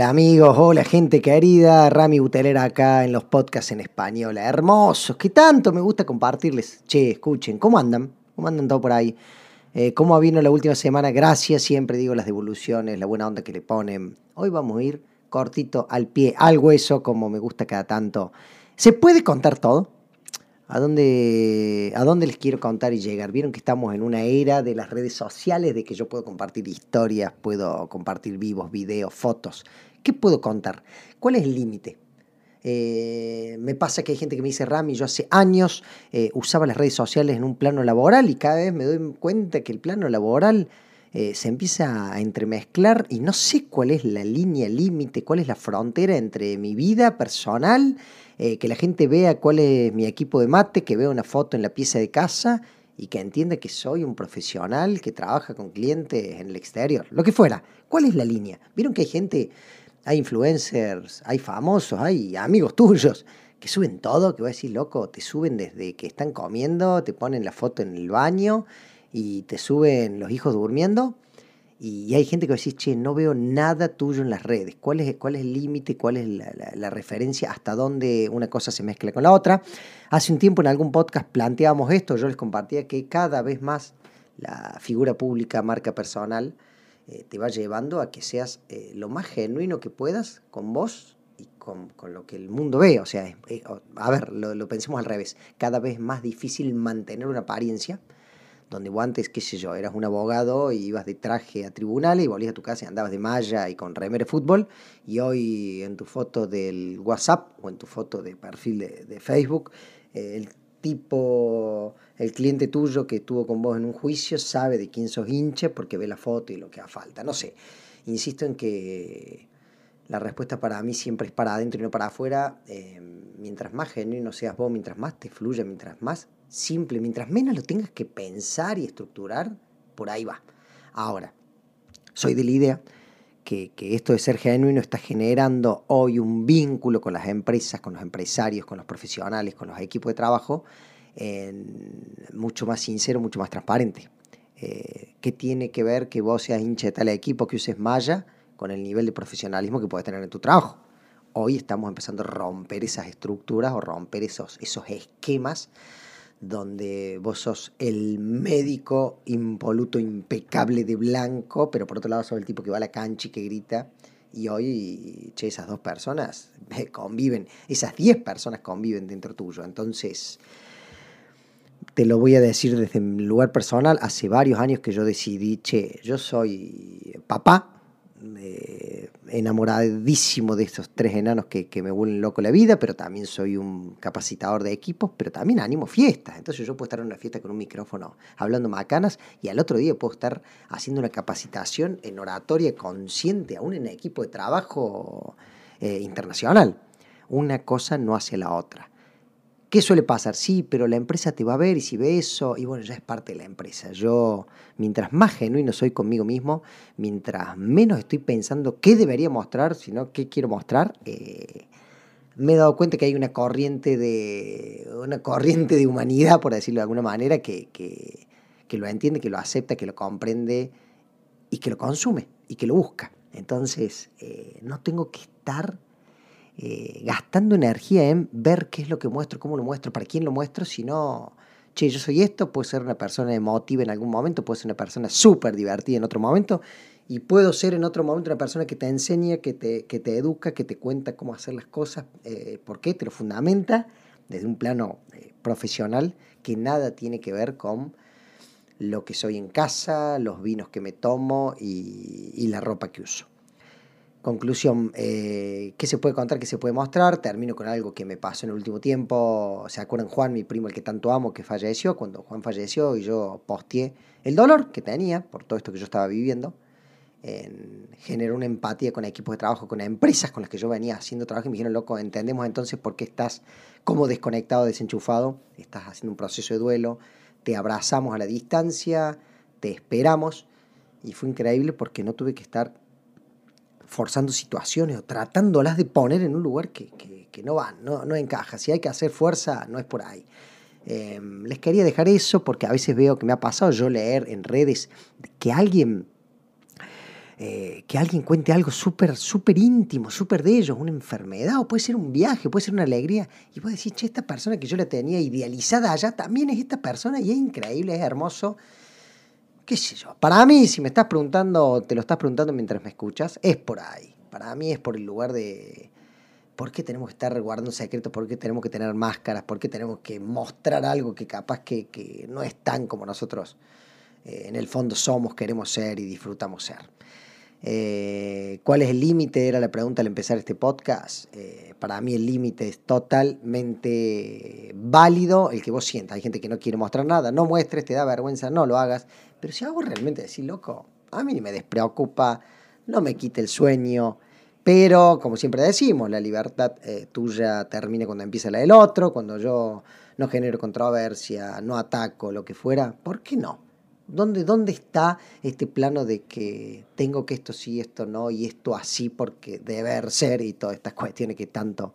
Hola amigos, hola gente querida, Rami Butelera acá en los podcasts en español. Hermosos, que tanto me gusta compartirles. Che, escuchen, ¿cómo andan? ¿Cómo andan todo por ahí? Eh, ¿Cómo vino la última semana? Gracias, siempre digo las devoluciones, la buena onda que le ponen. Hoy vamos a ir cortito al pie, al hueso, como me gusta cada tanto. ¿Se puede contar todo? ¿A dónde, ¿A dónde les quiero contar y llegar? Vieron que estamos en una era de las redes sociales, de que yo puedo compartir historias, puedo compartir vivos, videos, fotos. ¿Qué puedo contar? ¿Cuál es el límite? Eh, me pasa que hay gente que me dice, Rami, yo hace años eh, usaba las redes sociales en un plano laboral y cada vez me doy cuenta que el plano laboral eh, se empieza a entremezclar y no sé cuál es la línea límite, cuál es la frontera entre mi vida personal, que la gente vea cuál es mi equipo de mate, que vea una foto en la pieza de casa y que entienda que soy un profesional que trabaja con clientes en el exterior, lo que fuera. ¿Cuál es la línea? Vieron que hay gente hay influencers, hay famosos, hay amigos tuyos que suben todo, que voy a decir, loco, te suben desde que están comiendo, te ponen la foto en el baño y te suben los hijos durmiendo. Y hay gente que va a decir, che, no veo nada tuyo en las redes. ¿Cuál es, cuál es el límite? ¿Cuál es la, referencia? ¿Hasta dónde una cosa se mezcla con la otra? Hace un tiempo en algún podcast planteábamos esto. Yo les compartía que cada vez más la figura pública, marca personal, eh, te va llevando a que seas eh, lo más genuino que puedas con vos y con, lo que el mundo ve. O sea, a ver, lo, pensemos al revés. Cada vez más difícil mantener una apariencia donde vos antes, qué sé yo, eras un abogado y ibas de traje a tribunales y volvías a tu casa y andabas de malla y con remere fútbol, y hoy en tu foto del WhatsApp o en tu foto de perfil de, Facebook, eh, el tipo, el cliente tuyo que estuvo con vos en un juicio sabe de quién sos hincha porque ve la foto y lo que haga falta. No sé, insisto en que la respuesta para mí siempre es para adentro y no para afuera. Eh, mientras más genuino seas vos, mientras más te fluya, mientras más simple, mientras menos lo tengas que pensar y estructurar, por ahí va. Ahora, soy de la idea que, esto de ser genuino está generando hoy un vínculo con las empresas, con los empresarios, con los profesionales, con los equipos de trabajo, mucho más sincero, mucho más transparente. Eh, ¿Qué tiene que ver que vos seas hincha de tal equipo, que uses malla, con el nivel de profesionalismo que puedes tener en tu trabajo? Hoy estamos empezando a romper esas estructuras o romper esos, esos esquemas donde vos sos el médico impoluto, impecable de blanco, pero por otro lado sos el tipo que va a la cancha y que grita. Y hoy, che, esas dos personas conviven, esas diez personas conviven dentro tuyo. Entonces, te lo voy a decir desde mi lugar personal, hace varios años que yo decidí, che, yo soy papá, eh, enamoradísimo de estos tres enanos que, me vuelven loco la vida, pero también soy un capacitador de equipos, pero también animo fiestas. Entonces yo puedo estar en una fiesta con un micrófono hablando macanas y al otro día puedo estar haciendo una capacitación en oratoria consciente, aún en equipo de trabajo eh, internacional. Una cosa no hace la otra. ¿Qué suele pasar? Sí, pero la empresa te va a ver y si ve eso, y bueno, ya es parte de la empresa. Yo, mientras más genuino soy conmigo mismo, mientras menos estoy pensando qué debería mostrar, sino qué quiero mostrar, eh, me he dado cuenta que hay una corriente de, una corriente de humanidad, por decirlo de alguna manera, que, que, que lo entiende, que lo acepta, que lo comprende y que lo consume y que lo busca. Entonces, eh, no tengo que estar eh, gastando energía en ver qué es lo que muestro, cómo lo muestro, para quién lo muestro, sino, che, yo soy esto, puedo ser una persona emotiva en algún momento, puedo ser una persona súper divertida en otro momento, y puedo ser en otro momento una persona que te enseña, que te, que te educa, que te cuenta cómo hacer las cosas, eh, por qué, te lo fundamenta desde un plano eh, profesional que nada tiene que ver con lo que soy en casa, los vinos que me tomo y la ropa que uso. Conclusión, eh, ¿qué se puede contar? ¿Qué se puede mostrar? Termino con algo que me pasó en el último tiempo. ¿Se acuerdan Juan, mi primo, el que tanto amo, que falleció? Cuando Juan falleció y yo posteé el dolor que tenía por todo esto que yo estaba viviendo, generó una empatía con equipos de trabajo, con empresas con las que yo venía haciendo trabajo y me dijeron, loco, entendemos entonces por qué estás como desconectado, desenchufado, estás haciendo un proceso de duelo, te abrazamos a la distancia, te esperamos y fue increíble porque no tuve que estar forzando situaciones o tratándolas de poner en un lugar que, no va, no, no, encaja. Si hay que hacer fuerza, no es por ahí. Em, les quería dejar eso porque a veces veo que me ha pasado yo leer en redes que alguien eh, que alguien cuente algo súper, súper íntimo, súper de ellos, una enfermedad, o puede ser un viaje, puede ser una alegría, y vos decís, che, esta persona que yo la tenía idealizada allá también es esta persona, y es increíble, es hermoso. ¿Qué sé yo? Para mí, si me estás preguntando, te lo estás preguntando mientras me escuchas, es por ahí. Para mí es por el lugar de, ¿Por qué tenemos que estar guardando secretos? ¿Por qué tenemos que tener máscaras? ¿Por qué tenemos que mostrar algo que capaz que, que no es tan como nosotros eh, en el fondo somos, queremos ser y disfrutamos ser? Eh, ¿Cuál es el límite? Era la pregunta al empezar este podcast. Eh, para mí el límite es totalmente válido el que vos sientas. Hay gente que no quiere mostrar nada, no muestres, te da vergüenza, no lo hagas. Pero si hago realmente decir, loco, a mí me despreocupa, no me quite el sueño. Pero, como siempre decimos, la libertad eh, tuya termina cuando empieza la del otro, cuando yo no genero controversia, no ataco, lo que fuera. ¿Por qué no? ¿Dónde, ¿Dónde está este plano de que tengo que esto sí, esto no, y esto así porque deber ser y todas estas cuestiones que tanto,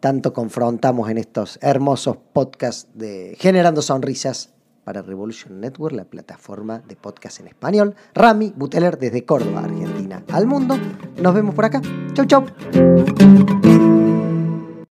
tanto confrontamos en estos hermosos podcasts de Generando Sonrisas para Revolution Network, la plataforma de podcast en español. Rami Buteler desde Córdoba, Argentina, al mundo. Nos vemos por acá. Chau, chau.